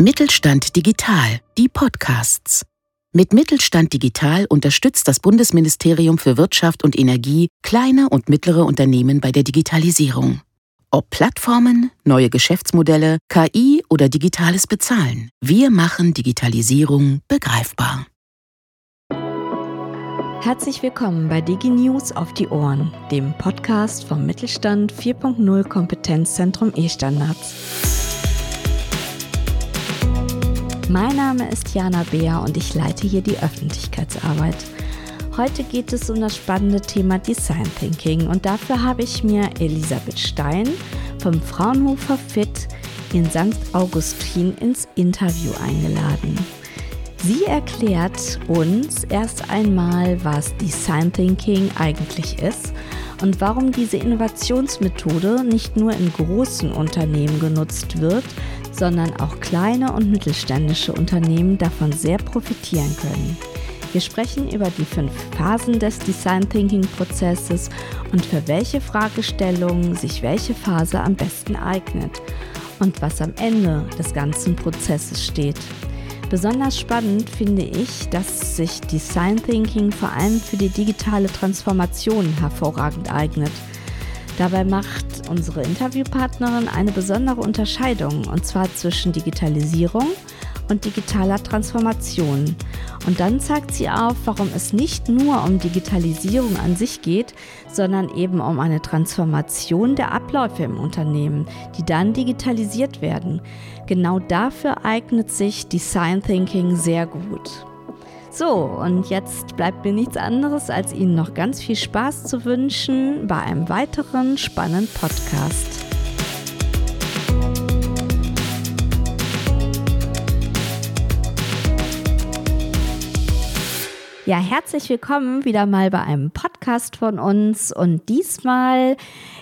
Mittelstand Digital, die Podcasts. Mit Mittelstand Digital unterstützt das Bundesministerium für Wirtschaft und Energie kleine und mittlere Unternehmen bei der Digitalisierung. Ob Plattformen, neue Geschäftsmodelle, KI oder digitales Bezahlen, wir machen Digitalisierung begreifbar. Herzlich willkommen bei DigiNews auf die Ohren, dem Podcast vom Mittelstand 4.0 Kompetenzzentrum E-Standards. Mein Name ist Jana Beer und ich leite hier die Öffentlichkeitsarbeit. Heute geht es um das spannende Thema Design Thinking und dafür habe ich mir Elisabeth Stein vom Fraunhofer FIT in St. Augustin ins Interview eingeladen. Sie erklärt uns erst einmal, was Design Thinking eigentlich ist und warum diese Innovationsmethode nicht nur in großen Unternehmen genutzt wird, sondern auch kleine und mittelständische Unternehmen davon sehr profitieren können. Wir sprechen über die fünf Phasen des Design Thinking Prozesses und für welche Fragestellungen sich welche Phase am besten eignet und was am Ende des ganzen Prozesses steht. Besonders spannend finde ich, dass sich Design Thinking vor allem für die digitale Transformation hervorragend eignet. Dabei macht unsere Interviewpartnerin eine besondere Unterscheidung, und zwar zwischen Digitalisierung und digitaler Transformation. Und dann zeigt sie auf, warum es nicht nur um Digitalisierung an sich geht, sondern eben um eine Transformation der Abläufe im Unternehmen, die dann digitalisiert werden. Genau dafür eignet sich Design Thinking sehr gut. So, und jetzt bleibt mir nichts anderes, als Ihnen noch ganz viel Spaß zu wünschen bei einem weiteren spannenden Podcast. Ja, herzlich willkommen wieder mal bei einem Podcast von uns und diesmal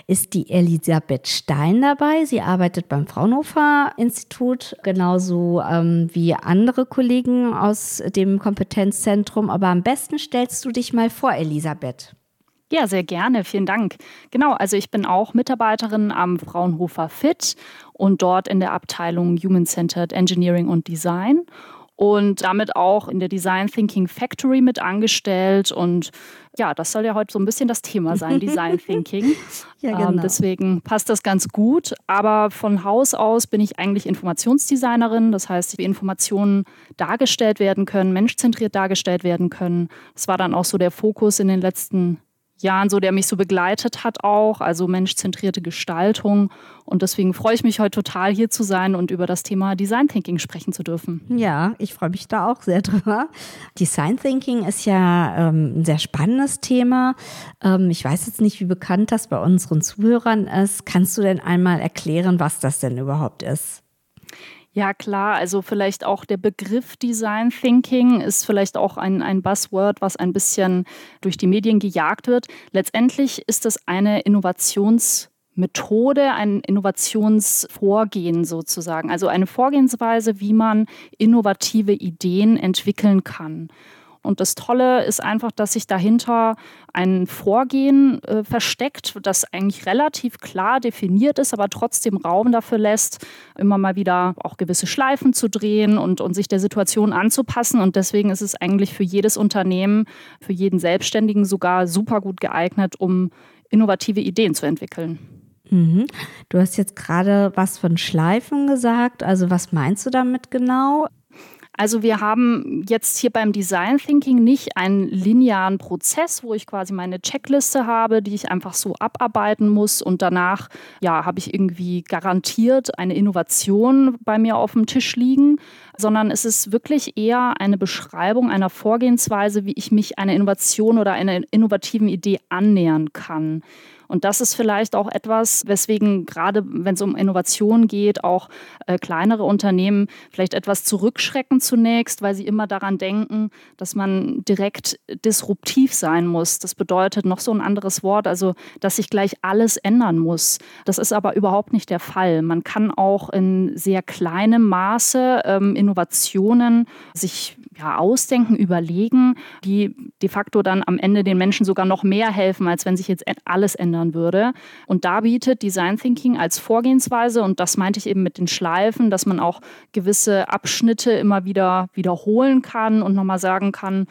ist die Elisabeth Stein dabei. Sie arbeitet beim Fraunhofer Institut, genauso ähm, wie andere Kollegen aus dem Kompetenzzentrum. Aber am besten stellst du dich mal vor, Elisabeth. Ja, sehr gerne. Vielen Dank. Genau, also ich bin auch Mitarbeiterin am Fraunhofer FIT und dort in der Abteilung Human Centered Engineering und Design und damit auch in der Design Thinking Factory mit angestellt. Und ja, das soll ja heute so ein bisschen das Thema sein, Design Thinking. ja, ähm, genau. Ähm, deswegen passt das ganz gut. Aber von Haus aus bin ich eigentlich Informationsdesignerin. Das heißt, wie Informationen dargestellt werden können, menschzentriert dargestellt werden können. Das war dann auch so der Fokus in den letzten Jahren so, der mich so begleitet hat auch, also menschzentrierte Gestaltung. Und deswegen freue ich mich heute total hier zu sein und über das Thema Design Thinking sprechen zu dürfen. Ja, ich freue mich da auch sehr drüber. Design Thinking ist ja ähm, ein sehr spannendes Thema. Ähm, ich weiß jetzt nicht, wie bekannt das bei unseren Zuhörern ist. Kannst du denn einmal erklären, was das denn überhaupt ist? Ja, klar. Also vielleicht auch der Begriff Design Thinking ist vielleicht auch ein, ein Buzzword, was ein bisschen durch die Medien gejagt wird. Letztendlich ist es eine Innovationsmethode, ein Innovationsvorgehen sozusagen. Also eine Vorgehensweise, wie man innovative Ideen entwickeln kann. Und das Tolle ist einfach, dass sich dahinter ein Vorgehen äh, versteckt, das eigentlich relativ klar definiert ist, aber trotzdem Raum dafür lässt, immer mal wieder auch gewisse Schleifen zu drehen und, und sich der Situation anzupassen. Und deswegen ist es eigentlich für jedes Unternehmen, für jeden Selbstständigen sogar super gut geeignet, um innovative Ideen zu entwickeln. Mhm. Du hast jetzt gerade was von Schleifen gesagt. Also was meinst du damit genau? Also wir haben jetzt hier beim Design Thinking nicht einen linearen Prozess, wo ich quasi meine Checkliste habe, die ich einfach so abarbeiten muss und danach ja, habe ich irgendwie garantiert eine Innovation bei mir auf dem Tisch liegen, sondern es ist wirklich eher eine Beschreibung einer Vorgehensweise, wie ich mich einer Innovation oder einer innovativen Idee annähern kann. Und das ist vielleicht auch etwas, weswegen gerade wenn es um Innovation geht, auch äh, kleinere Unternehmen vielleicht etwas zurückschrecken zunächst, weil sie immer daran denken, dass man direkt disruptiv sein muss. Das bedeutet noch so ein anderes Wort, also dass sich gleich alles ändern muss. Das ist aber überhaupt nicht der Fall. Man kann auch in sehr kleinem Maße ähm, Innovationen sich ja, ausdenken, überlegen, die de facto dann am Ende den Menschen sogar noch mehr helfen, als wenn sich jetzt alles ändern würde. Und da bietet Design Thinking als Vorgehensweise, und das meinte ich eben mit den Schleifen, dass man auch gewisse Abschnitte immer wieder wiederholen kann und nochmal sagen kann,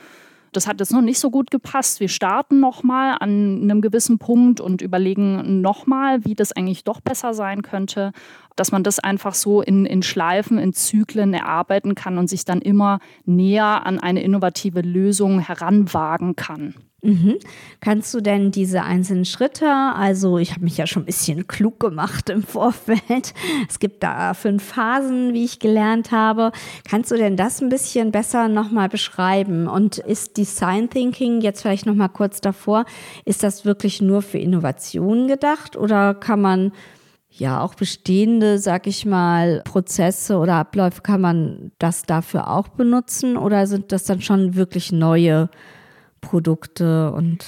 das hat jetzt noch nicht so gut gepasst. Wir starten nochmal an einem gewissen Punkt und überlegen nochmal, wie das eigentlich doch besser sein könnte. Dass man das einfach so in, in Schleifen, in Zyklen erarbeiten kann und sich dann immer näher an eine innovative Lösung heranwagen kann. Mhm. Kannst du denn diese einzelnen Schritte, also ich habe mich ja schon ein bisschen klug gemacht im Vorfeld, es gibt da fünf Phasen, wie ich gelernt habe, kannst du denn das ein bisschen besser nochmal beschreiben? Und ist Design Thinking jetzt vielleicht nochmal kurz davor, ist das wirklich nur für Innovationen gedacht oder kann man ja auch bestehende, sag ich mal, Prozesse oder Abläufe, kann man das dafür auch benutzen oder sind das dann schon wirklich neue Produkte und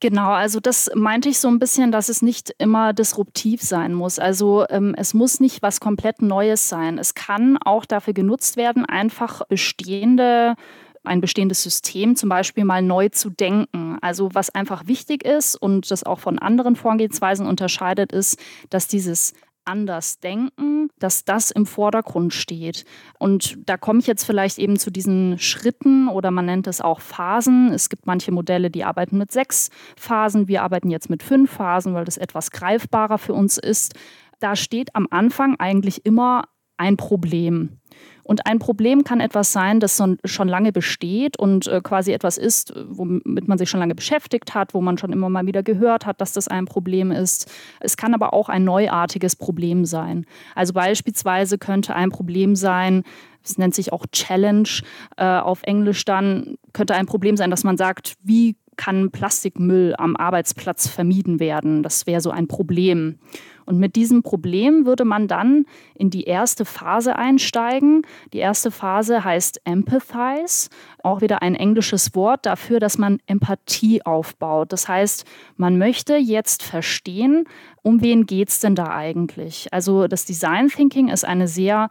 Genau, also das meinte ich so ein bisschen, dass es nicht immer disruptiv sein muss. Also ähm, es muss nicht was komplett Neues sein. Es kann auch dafür genutzt werden, einfach bestehende ein bestehendes System zum Beispiel mal neu zu denken. Also was einfach wichtig ist und das auch von anderen Vorgehensweisen unterscheidet, ist, dass dieses anders denken, dass das im Vordergrund steht. Und da komme ich jetzt vielleicht eben zu diesen Schritten oder man nennt es auch Phasen. Es gibt manche Modelle, die arbeiten mit sechs Phasen. Wir arbeiten jetzt mit fünf Phasen, weil das etwas greifbarer für uns ist. Da steht am Anfang eigentlich immer ein Problem. Und ein Problem kann etwas sein, das schon lange besteht und äh, quasi etwas ist, womit man sich schon lange beschäftigt hat, wo man schon immer mal wieder gehört hat, dass das ein Problem ist. Es kann aber auch ein neuartiges Problem sein. Also beispielsweise könnte ein Problem sein, es nennt sich auch Challenge äh, auf Englisch dann, könnte ein Problem sein, dass man sagt, wie kann Plastikmüll am Arbeitsplatz vermieden werden? Das wäre so ein Problem. Und mit diesem Problem würde man dann in die erste Phase einsteigen. Die erste Phase heißt Empathize, auch wieder ein englisches Wort dafür, dass man Empathie aufbaut. Das heißt, man möchte jetzt verstehen, um wen geht es denn da eigentlich? Also das Design Thinking ist eine sehr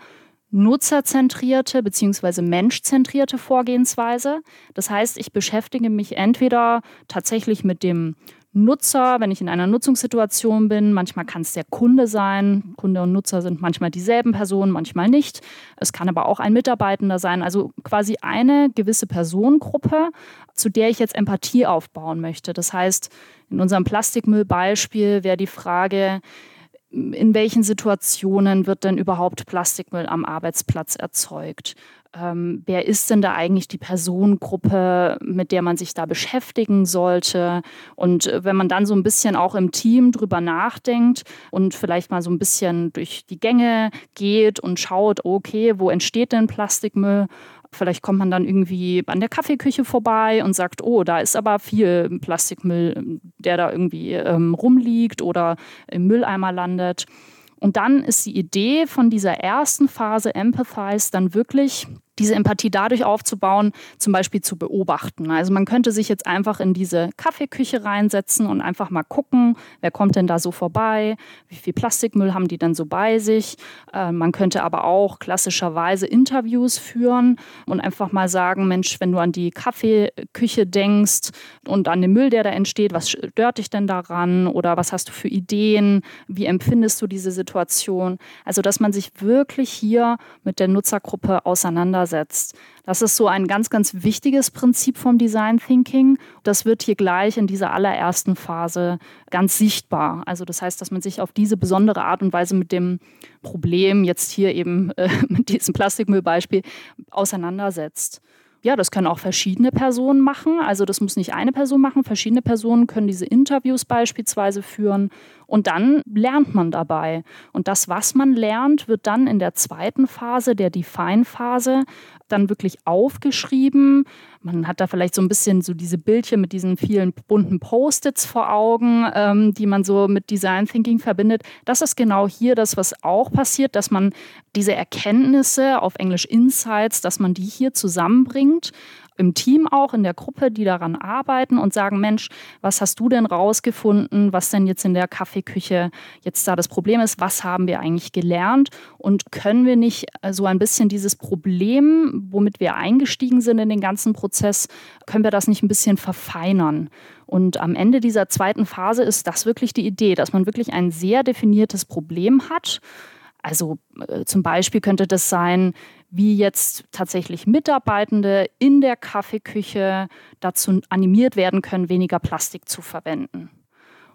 nutzerzentrierte bzw. menschzentrierte Vorgehensweise. Das heißt, ich beschäftige mich entweder tatsächlich mit dem Nutzer, wenn ich in einer Nutzungssituation bin. Manchmal kann es der Kunde sein. Kunde und Nutzer sind manchmal dieselben Personen, manchmal nicht. Es kann aber auch ein Mitarbeitender sein. Also quasi eine gewisse Personengruppe, zu der ich jetzt Empathie aufbauen möchte. Das heißt, in unserem Plastikmüllbeispiel wäre die Frage, in welchen Situationen wird denn überhaupt Plastikmüll am Arbeitsplatz erzeugt? Ähm, wer ist denn da eigentlich die Personengruppe, mit der man sich da beschäftigen sollte? Und äh, wenn man dann so ein bisschen auch im Team drüber nachdenkt und vielleicht mal so ein bisschen durch die Gänge geht und schaut, okay, wo entsteht denn Plastikmüll? Vielleicht kommt man dann irgendwie an der Kaffeeküche vorbei und sagt, oh, da ist aber viel Plastikmüll, der da irgendwie ähm, rumliegt oder im Mülleimer landet. Und dann ist die Idee von dieser ersten Phase Empathize dann wirklich diese Empathie dadurch aufzubauen, zum Beispiel zu beobachten. Also man könnte sich jetzt einfach in diese Kaffeeküche reinsetzen und einfach mal gucken, wer kommt denn da so vorbei, wie viel Plastikmüll haben die denn so bei sich. Äh, man könnte aber auch klassischerweise Interviews führen und einfach mal sagen, Mensch, wenn du an die Kaffeeküche denkst und an den Müll, der da entsteht, was stört dich denn daran oder was hast du für Ideen, wie empfindest du diese Situation? Also dass man sich wirklich hier mit der Nutzergruppe auseinandersetzt auseinandersetzt. Das ist so ein ganz, ganz wichtiges Prinzip vom Design Thinking. Das wird hier gleich in dieser allerersten Phase ganz sichtbar. Also das heißt, dass man sich auf diese besondere Art und Weise mit dem Problem, jetzt hier eben äh, mit diesem Plastikmüllbeispiel, auseinandersetzt ja, das können auch verschiedene Personen machen. Also das muss nicht eine Person machen. Verschiedene Personen können diese Interviews beispielsweise führen und dann lernt man dabei. Und das, was man lernt, wird dann in der zweiten Phase, der Define-Phase, dann wirklich aufgeschrieben. Man hat da vielleicht so ein bisschen so diese Bildchen mit diesen vielen bunten Post-its vor Augen, ähm, die man so mit Design Thinking verbindet. Das ist genau hier das, was auch passiert, dass man diese Erkenntnisse, auf Englisch Insights, dass man die hier zusammenbringt im Team auch, in der Gruppe, die daran arbeiten und sagen, Mensch, was hast du denn rausgefunden, was denn jetzt in der Kaffeeküche jetzt da das Problem ist, was haben wir eigentlich gelernt und können wir nicht so ein bisschen dieses Problem, womit wir eingestiegen sind in den ganzen Prozess, können wir das nicht ein bisschen verfeinern? Und am Ende dieser zweiten Phase ist das wirklich die Idee, dass man wirklich ein sehr definiertes Problem hat. Also äh, zum Beispiel könnte das sein, wie jetzt tatsächlich Mitarbeitende in der Kaffeeküche dazu animiert werden können, weniger Plastik zu verwenden.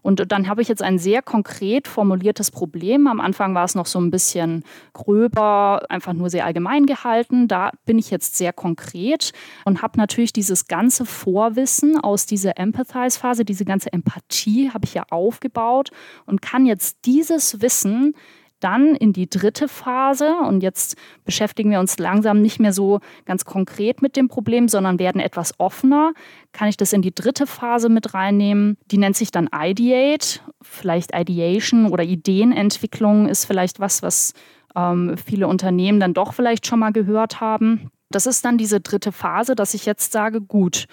Und dann habe ich jetzt ein sehr konkret formuliertes Problem. Am Anfang war es noch so ein bisschen gröber, einfach nur sehr allgemein gehalten. Da bin ich jetzt sehr konkret und habe natürlich dieses ganze Vorwissen aus dieser Empathize-Phase, diese ganze Empathie habe ich ja aufgebaut und kann jetzt dieses Wissen dann in die dritte Phase und jetzt beschäftigen wir uns langsam nicht mehr so ganz konkret mit dem Problem, sondern werden etwas offener. Kann ich das in die dritte Phase mit reinnehmen? Die nennt sich dann Ideate. Vielleicht Ideation oder Ideenentwicklung ist vielleicht was, was ähm, viele Unternehmen dann doch vielleicht schon mal gehört haben. Das ist dann diese dritte Phase, dass ich jetzt sage, gut,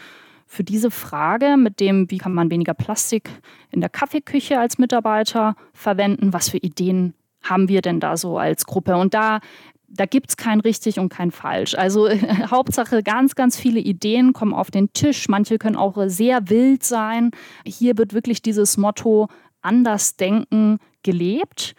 für diese Frage mit dem, wie kann man weniger Plastik in der Kaffeeküche als Mitarbeiter verwenden, was für Ideen haben wir denn da so als Gruppe? Und da da gibt es kein richtig und kein falsch. Also Hauptsache, ganz, ganz viele Ideen kommen auf den Tisch. Manche können auch sehr wild sein. Hier wird wirklich dieses Motto anders denken gelebt.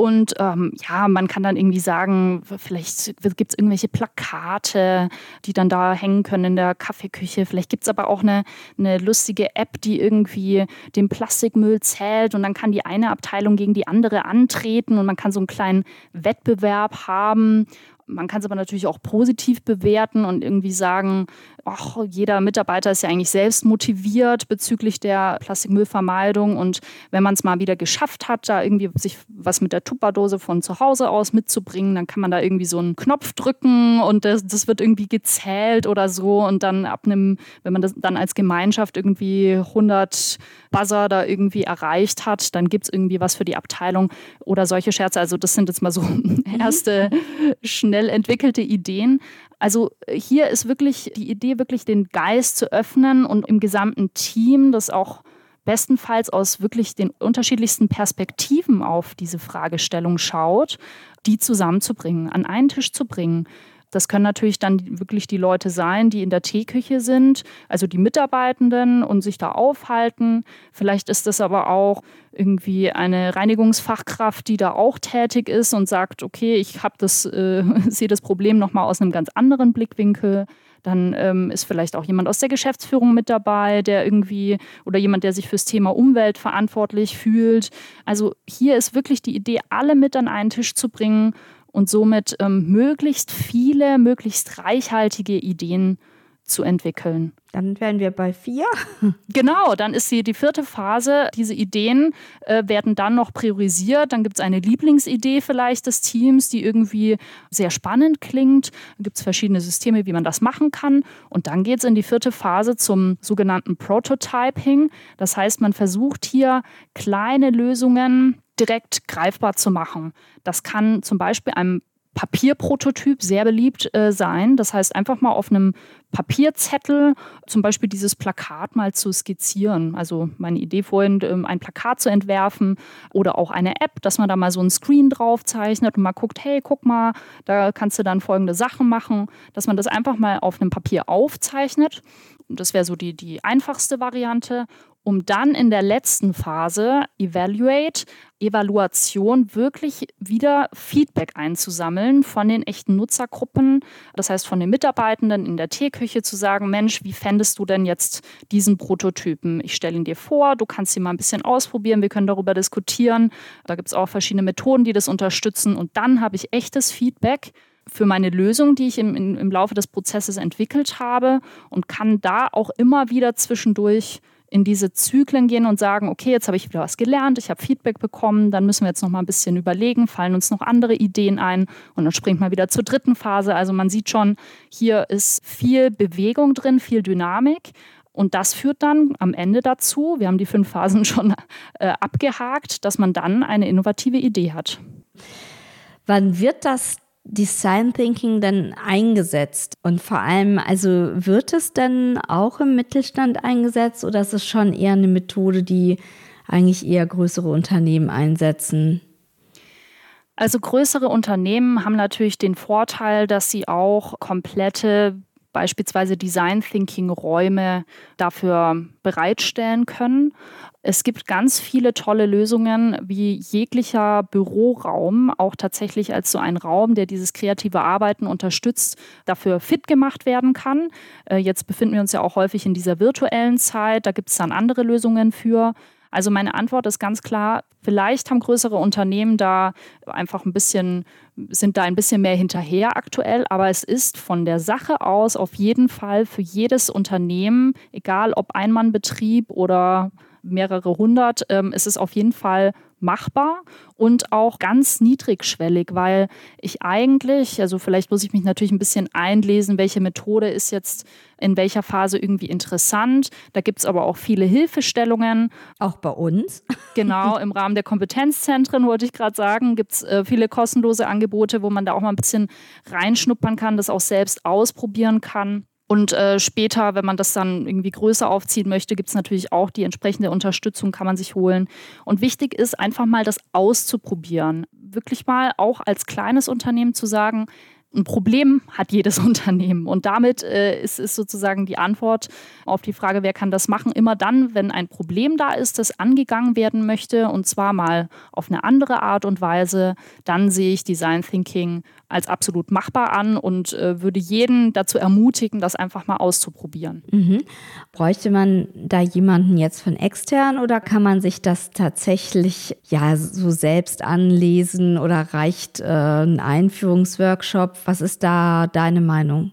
Und ähm, ja, man kann dann irgendwie sagen, vielleicht gibt es irgendwelche Plakate, die dann da hängen können in der Kaffeeküche. Vielleicht gibt es aber auch eine, eine lustige App, die irgendwie den Plastikmüll zählt und dann kann die eine Abteilung gegen die andere antreten und man kann so einen kleinen Wettbewerb haben. Man kann es aber natürlich auch positiv bewerten und irgendwie sagen, ach, jeder Mitarbeiter ist ja eigentlich selbst motiviert bezüglich der Plastikmüllvermeidung. Und wenn man es mal wieder geschafft hat, da irgendwie sich was mit der Tupperdose von zu Hause aus mitzubringen, dann kann man da irgendwie so einen Knopf drücken und das, das wird irgendwie gezählt oder so. Und dann ab einem, wenn man das dann als Gemeinschaft irgendwie 100 Buzzer da irgendwie erreicht hat, dann gibt es irgendwie was für die Abteilung oder solche Scherze. Also das sind jetzt mal so erste schnell entwickelte Ideen. Also hier ist wirklich die Idee, wirklich den Geist zu öffnen und im gesamten Team das auch bestenfalls aus wirklich den unterschiedlichsten Perspektiven auf diese Fragestellung schaut, die zusammenzubringen, an einen Tisch zu bringen. Das können natürlich dann wirklich die Leute sein, die in der Teeküche sind, also die Mitarbeitenden und sich da aufhalten. Vielleicht ist das aber auch irgendwie eine Reinigungsfachkraft, die da auch tätig ist und sagt, okay, ich habe das, äh, sehe das Problem nochmal aus einem ganz anderen Blickwinkel. Dann ähm, ist vielleicht auch jemand aus der Geschäftsführung mit dabei, der irgendwie oder jemand, der sich fürs Thema Umwelt verantwortlich fühlt. Also hier ist wirklich die Idee, alle mit an einen Tisch zu bringen und somit ähm, möglichst viele, möglichst reichhaltige Ideen zu entwickeln. Dann wären wir bei vier. Genau, dann ist sie die vierte Phase. Diese Ideen äh, werden dann noch priorisiert. Dann gibt es eine Lieblingsidee vielleicht des Teams, die irgendwie sehr spannend klingt. Dann gibt es verschiedene Systeme, wie man das machen kann. Und dann geht es in die vierte Phase zum sogenannten Prototyping. Das heißt, man versucht hier kleine Lösungen direkt greifbar zu machen. Das kann zum Beispiel einem Papierprototyp sehr beliebt äh, sein. Das heißt, einfach mal auf einem Papierzettel zum Beispiel dieses Plakat mal zu skizzieren. Also meine Idee vorhin, ähm, ein Plakat zu entwerfen oder auch eine App, dass man da mal so einen Screen drauf zeichnet und mal guckt, hey, guck mal, da kannst du dann folgende Sachen machen, dass man das einfach mal auf einem Papier aufzeichnet. Das wäre so die, die einfachste Variante um dann in der letzten Phase, Evaluate, Evaluation, wirklich wieder Feedback einzusammeln von den echten Nutzergruppen. Das heißt, von den Mitarbeitenden in der Teeküche zu sagen, Mensch, wie fändest du denn jetzt diesen Prototypen? Ich stelle ihn dir vor, du kannst ihn mal ein bisschen ausprobieren, wir können darüber diskutieren. Da gibt es auch verschiedene Methoden, die das unterstützen. Und dann habe ich echtes Feedback für meine Lösung, die ich im, im Laufe des Prozesses entwickelt habe und kann da auch immer wieder zwischendurch in diese Zyklen gehen und sagen, okay, jetzt habe ich wieder was gelernt, ich habe Feedback bekommen, dann müssen wir jetzt noch mal ein bisschen überlegen, fallen uns noch andere Ideen ein und dann springt man wieder zur dritten Phase. Also man sieht schon, hier ist viel Bewegung drin, viel Dynamik. Und das führt dann am Ende dazu, wir haben die fünf Phasen schon äh, abgehakt, dass man dann eine innovative Idee hat. Wann wird das Design Thinking denn eingesetzt? Und vor allem, also wird es denn auch im Mittelstand eingesetzt oder ist es schon eher eine Methode, die eigentlich eher größere Unternehmen einsetzen? Also größere Unternehmen haben natürlich den Vorteil, dass sie auch komplette beispielsweise Design Thinking Räume dafür bereitstellen können. Es gibt ganz viele tolle Lösungen, wie jeglicher Büroraum auch tatsächlich als so ein Raum, der dieses kreative Arbeiten unterstützt, dafür fit gemacht werden kann. Äh, jetzt befinden wir uns ja auch häufig in dieser virtuellen Zeit, da gibt es dann andere Lösungen für. Also meine Antwort ist ganz klar, vielleicht haben größere Unternehmen da einfach ein bisschen, sind da ein bisschen mehr hinterher aktuell, aber es ist von der Sache aus auf jeden Fall für jedes Unternehmen, egal ob Einmannbetrieb oder mehrere hundert, ähm, ist es auf jeden Fall machbar und auch ganz niedrigschwellig, weil ich eigentlich, also vielleicht muss ich mich natürlich ein bisschen einlesen, welche Methode ist jetzt in welcher Phase irgendwie interessant. Da gibt es aber auch viele Hilfestellungen. Auch bei uns. Genau, im Rahmen der Kompetenzzentren, wollte ich gerade sagen, gibt es äh, viele kostenlose Angebote, wo man da auch mal ein bisschen reinschnuppern kann, das auch selbst ausprobieren kann. Und äh, später, wenn man das dann irgendwie größer aufziehen möchte, gibt es natürlich auch die entsprechende Unterstützung, kann man sich holen. Und wichtig ist einfach mal das auszuprobieren. Wirklich mal auch als kleines Unternehmen zu sagen, ein Problem hat jedes Unternehmen. Und damit äh, ist, ist sozusagen die Antwort auf die Frage, wer kann das machen, immer dann, wenn ein Problem da ist, das angegangen werden möchte, und zwar mal auf eine andere Art und Weise, dann sehe ich Design Thinking als absolut machbar an und äh, würde jeden dazu ermutigen, das einfach mal auszuprobieren. Mhm. Bräuchte man da jemanden jetzt von extern oder kann man sich das tatsächlich ja so selbst anlesen oder reicht äh, ein Einführungsworkshop? Was ist da deine Meinung?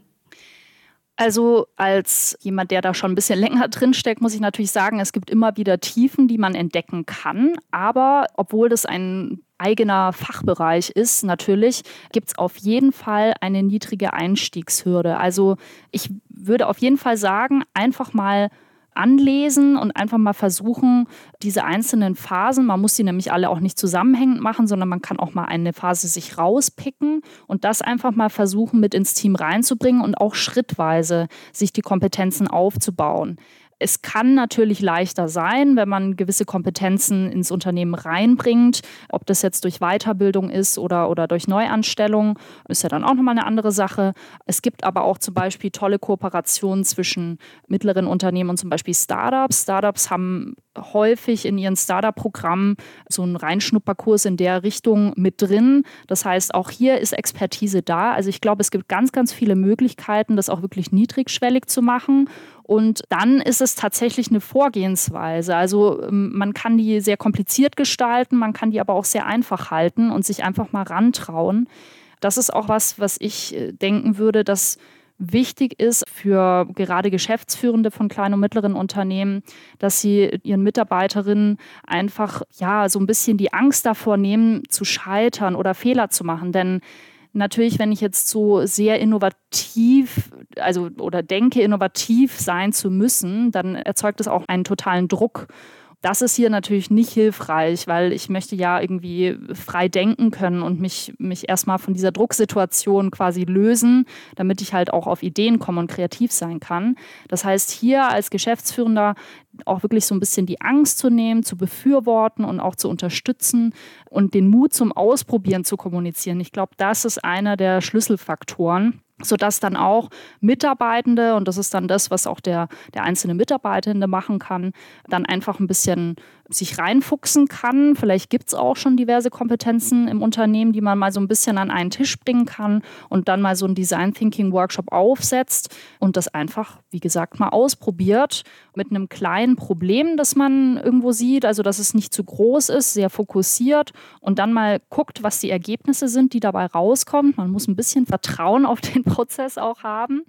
Also als jemand, der da schon ein bisschen länger drinsteckt, muss ich natürlich sagen, es gibt immer wieder Tiefen, die man entdecken kann. Aber obwohl das ein eigener Fachbereich ist, natürlich, gibt es auf jeden Fall eine niedrige Einstiegshürde. Also ich würde auf jeden Fall sagen, einfach mal anlesen und einfach mal versuchen, diese einzelnen Phasen, man muss sie nämlich alle auch nicht zusammenhängend machen, sondern man kann auch mal eine Phase sich rauspicken und das einfach mal versuchen mit ins Team reinzubringen und auch schrittweise sich die Kompetenzen aufzubauen. Es kann natürlich leichter sein, wenn man gewisse Kompetenzen ins Unternehmen reinbringt. Ob das jetzt durch Weiterbildung ist oder, oder durch Neuanstellung, ist ja dann auch nochmal eine andere Sache. Es gibt aber auch zum Beispiel tolle Kooperationen zwischen mittleren Unternehmen und zum Beispiel Startups. Startups haben häufig in ihren Startup-Programmen so einen Reinschnupperkurs in der Richtung mit drin. Das heißt, auch hier ist Expertise da. Also ich glaube, es gibt ganz, ganz viele Möglichkeiten, das auch wirklich niedrigschwellig zu machen. Und dann ist es tatsächlich eine Vorgehensweise. Also ähm, man kann die sehr kompliziert gestalten, man kann die aber auch sehr einfach halten und sich einfach mal rantrauen. Das ist auch was, was ich äh, denken würde, dass wichtig ist für gerade Geschäftsführende von kleinen und mittleren Unternehmen, dass sie ihren Mitarbeiterinnen einfach ja so ein bisschen die Angst davor nehmen, zu scheitern oder Fehler zu machen. Denn Natürlich, wenn ich jetzt so sehr innovativ, also oder denke, innovativ sein zu müssen, dann erzeugt es auch einen totalen Druck. Das ist hier natürlich nicht hilfreich, weil ich möchte ja irgendwie frei denken können und mich, mich erstmal von dieser Drucksituation quasi lösen, damit ich halt auch auf Ideen komme und kreativ sein kann. Das heißt, hier als Geschäftsführender auch wirklich so ein bisschen die Angst zu nehmen, zu befürworten und auch zu unterstützen und den Mut zum Ausprobieren zu kommunizieren. Ich glaube, das ist einer der Schlüsselfaktoren sodass dann auch Mitarbeitende, und das ist dann das, was auch der, der einzelne Mitarbeitende machen kann, dann einfach ein bisschen sich reinfuchsen kann. Vielleicht gibt es auch schon diverse Kompetenzen im Unternehmen, die man mal so ein bisschen an einen Tisch bringen kann und dann mal so einen Design Thinking Workshop aufsetzt und das einfach, wie gesagt, mal ausprobiert mit einem kleinen Problem, das man irgendwo sieht, also dass es nicht zu groß ist, sehr fokussiert und dann mal guckt, was die Ergebnisse sind, die dabei rauskommen. Man muss ein bisschen Vertrauen auf den Prozess auch haben.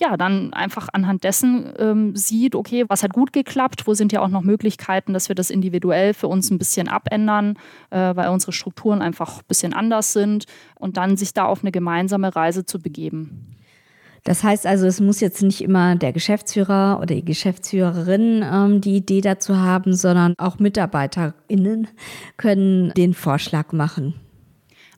Ja, dann einfach anhand dessen ähm, sieht, okay, was hat gut geklappt, wo sind ja auch noch Möglichkeiten, dass wir das individuell für uns ein bisschen abändern, äh, weil unsere Strukturen einfach ein bisschen anders sind und dann sich da auf eine gemeinsame Reise zu begeben. Das heißt also, es muss jetzt nicht immer der Geschäftsführer oder die Geschäftsführerin ähm, die Idee dazu haben, sondern auch MitarbeiterInnen können den Vorschlag machen.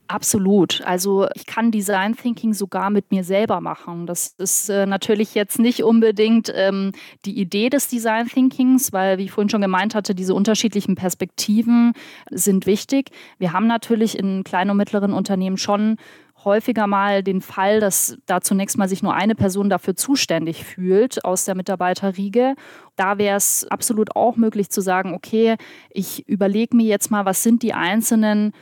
Absolut. Also ich kann Design Thinking sogar mit mir selber machen. Das ist äh, natürlich jetzt nicht unbedingt ähm, die Idee des Design Thinkings, weil, wie ich vorhin schon gemeint hatte, diese unterschiedlichen Perspektiven sind wichtig. Wir haben natürlich in kleinen und mittleren Unternehmen schon häufiger mal den Fall, dass da zunächst mal sich nur eine Person dafür zuständig fühlt aus der Mitarbeiterriege. Da wäre es absolut auch möglich zu sagen, okay, ich überlege mir jetzt mal, was sind die einzelnen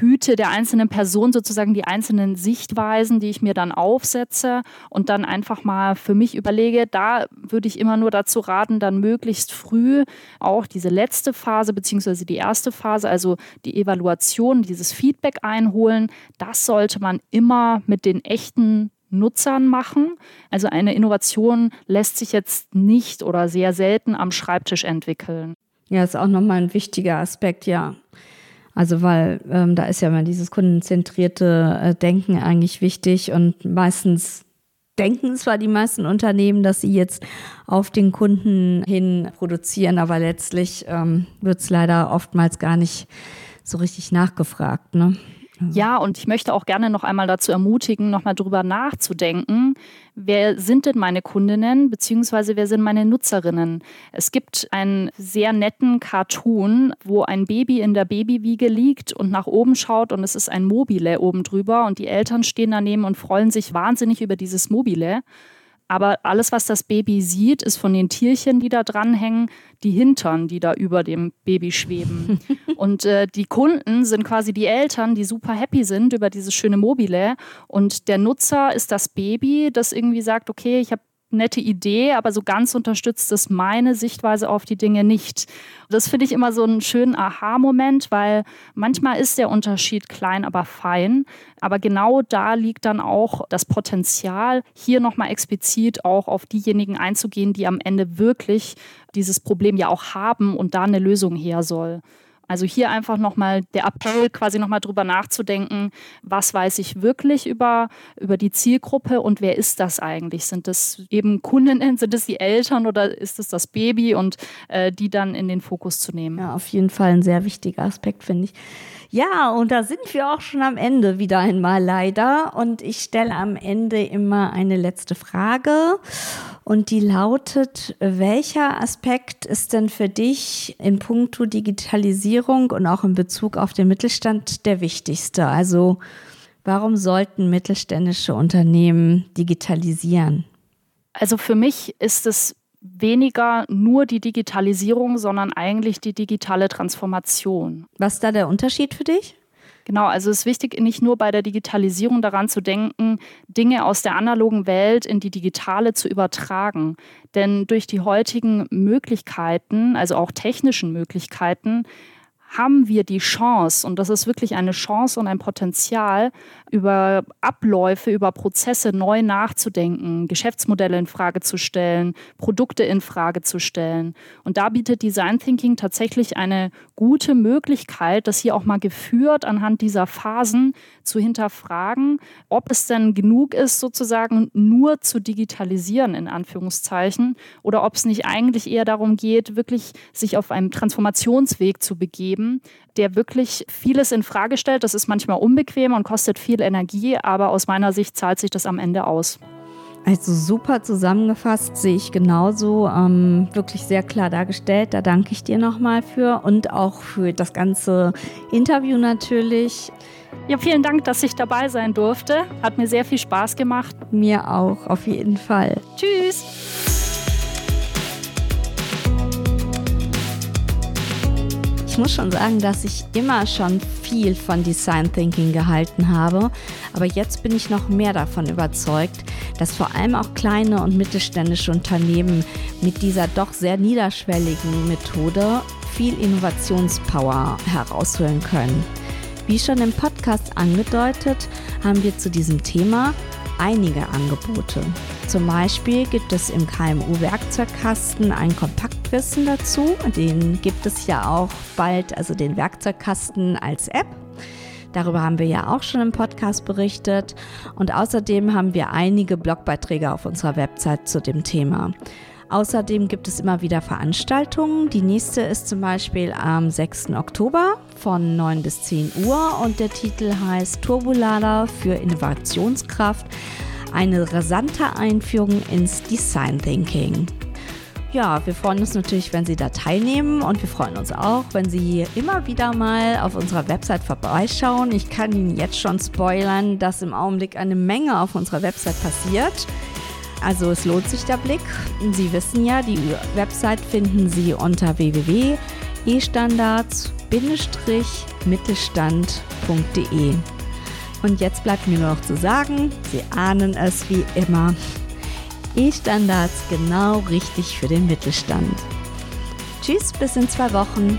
Hüte der einzelnen Person sozusagen die einzelnen Sichtweisen, die ich mir dann aufsetze und dann einfach mal für mich überlege. Da würde ich immer nur dazu raten, dann möglichst früh auch diese letzte Phase beziehungsweise die erste Phase, also die Evaluation, dieses Feedback einholen. Das sollte man immer mit den echten Nutzern machen. Also eine Innovation lässt sich jetzt nicht oder sehr selten am Schreibtisch entwickeln. Ja, ist auch nochmal ein wichtiger Aspekt, ja. Also weil ähm, da ist ja immer dieses kundenzentrierte äh, Denken eigentlich wichtig und meistens denken zwar die meisten Unternehmen, dass sie jetzt auf den Kunden hin produzieren, aber letztlich ähm, wird es leider oftmals gar nicht so richtig nachgefragt. Ne? Ja, und ich möchte auch gerne noch einmal dazu ermutigen, nochmal drüber nachzudenken, wer sind denn meine Kundinnen, beziehungsweise wer sind meine Nutzerinnen. Es gibt einen sehr netten Cartoon, wo ein Baby in der Babywiege liegt und nach oben schaut und es ist ein Mobile oben drüber und die Eltern stehen daneben und freuen sich wahnsinnig über dieses Mobile. Aber alles, was das Baby sieht, ist von den Tierchen, die da dranhängen, die Hintern, die da über dem Baby schweben. und äh, die Kunden sind quasi die Eltern, die super happy sind über dieses schöne Mobile. Und der Nutzer ist das Baby, das irgendwie sagt, okay, ich habe nette Idee, aber so ganz unterstützt es meine Sichtweise auf die Dinge nicht. Das finde ich immer so einen schönen Aha-Moment, weil manchmal ist der Unterschied klein, aber fein. Aber genau da liegt dann auch das Potenzial, hier nochmal explizit auch auf diejenigen einzugehen, die am Ende wirklich dieses Problem ja auch haben und da eine Lösung her soll. Also hier einfach nochmal der Appell, quasi nochmal drüber nachzudenken, was weiß ich wirklich über, über die Zielgruppe und wer ist das eigentlich? Sind das eben Kundinnen, sind es die Eltern oder ist es das Baby und äh, die dann in den Fokus zu nehmen? Ja, auf jeden Fall ein sehr wichtiger Aspekt, finde ich. Ja, und da sind wir auch schon am Ende wieder einmal leider. Und ich stelle am Ende immer eine letzte Frage. Und die lautet, welcher Aspekt ist denn für dich in puncto Digitalisierung und auch in Bezug auf den Mittelstand der wichtigste? Also warum sollten mittelständische Unternehmen digitalisieren? Also für mich ist es weniger nur die Digitalisierung, sondern eigentlich die digitale Transformation. Was ist da der Unterschied für dich? Genau, also es ist wichtig, nicht nur bei der Digitalisierung daran zu denken, Dinge aus der analogen Welt in die digitale zu übertragen. Denn durch die heutigen Möglichkeiten, also auch technischen Möglichkeiten, haben wir die Chance, und das ist wirklich eine Chance und ein Potenzial, über Abläufe, über Prozesse neu nachzudenken, Geschäftsmodelle in Frage zu stellen, Produkte in Frage zu stellen. Und da bietet Design Thinking tatsächlich eine gute Möglichkeit, das hier auch mal geführt anhand dieser Phasen zu hinterfragen, ob es denn genug ist, sozusagen nur zu digitalisieren, in Anführungszeichen, oder ob es nicht eigentlich eher darum geht, wirklich sich auf einem Transformationsweg zu begeben, der wirklich vieles in Frage stellt. Das ist manchmal unbequem und kostet viel Energie, aber aus meiner Sicht zahlt sich das am Ende aus. Also super zusammengefasst, sehe ich genauso. Ähm, wirklich sehr klar dargestellt. Da danke ich dir nochmal für und auch für das ganze Interview natürlich. Ja, vielen Dank, dass ich dabei sein durfte. Hat mir sehr viel Spaß gemacht. Mir auch, auf jeden Fall. Tschüss. Ich muss schon sagen, dass ich immer schon viel von Design Thinking gehalten habe, aber jetzt bin ich noch mehr davon überzeugt, dass vor allem auch kleine und mittelständische Unternehmen mit dieser doch sehr niederschwelligen Methode viel Innovationspower herausholen können. Wie schon im Podcast angedeutet, haben wir zu diesem Thema einige Angebote. Zum Beispiel gibt es im KMU-Werkzeugkasten ein Kompaktwissen dazu. Den gibt es ja auch bald, also den Werkzeugkasten als App. Darüber haben wir ja auch schon im Podcast berichtet. Und außerdem haben wir einige Blogbeiträge auf unserer Website zu dem Thema. Außerdem gibt es immer wieder Veranstaltungen. Die nächste ist zum Beispiel am 6. Oktober von 9 bis 10 Uhr und der Titel heißt Turbolader für Innovationskraft. Eine rasante Einführung ins Design Thinking. Ja, wir freuen uns natürlich, wenn Sie da teilnehmen und wir freuen uns auch, wenn Sie immer wieder mal auf unserer Website vorbeischauen. Ich kann Ihnen jetzt schon spoilern, dass im Augenblick eine Menge auf unserer Website passiert. Also es lohnt sich der Blick. Sie wissen ja, die Website finden Sie unter www.estandards-mittelstand.de. Und jetzt bleibt mir nur noch zu sagen, Sie ahnen es wie immer. E-Standards genau richtig für den Mittelstand. Tschüss, bis in zwei Wochen.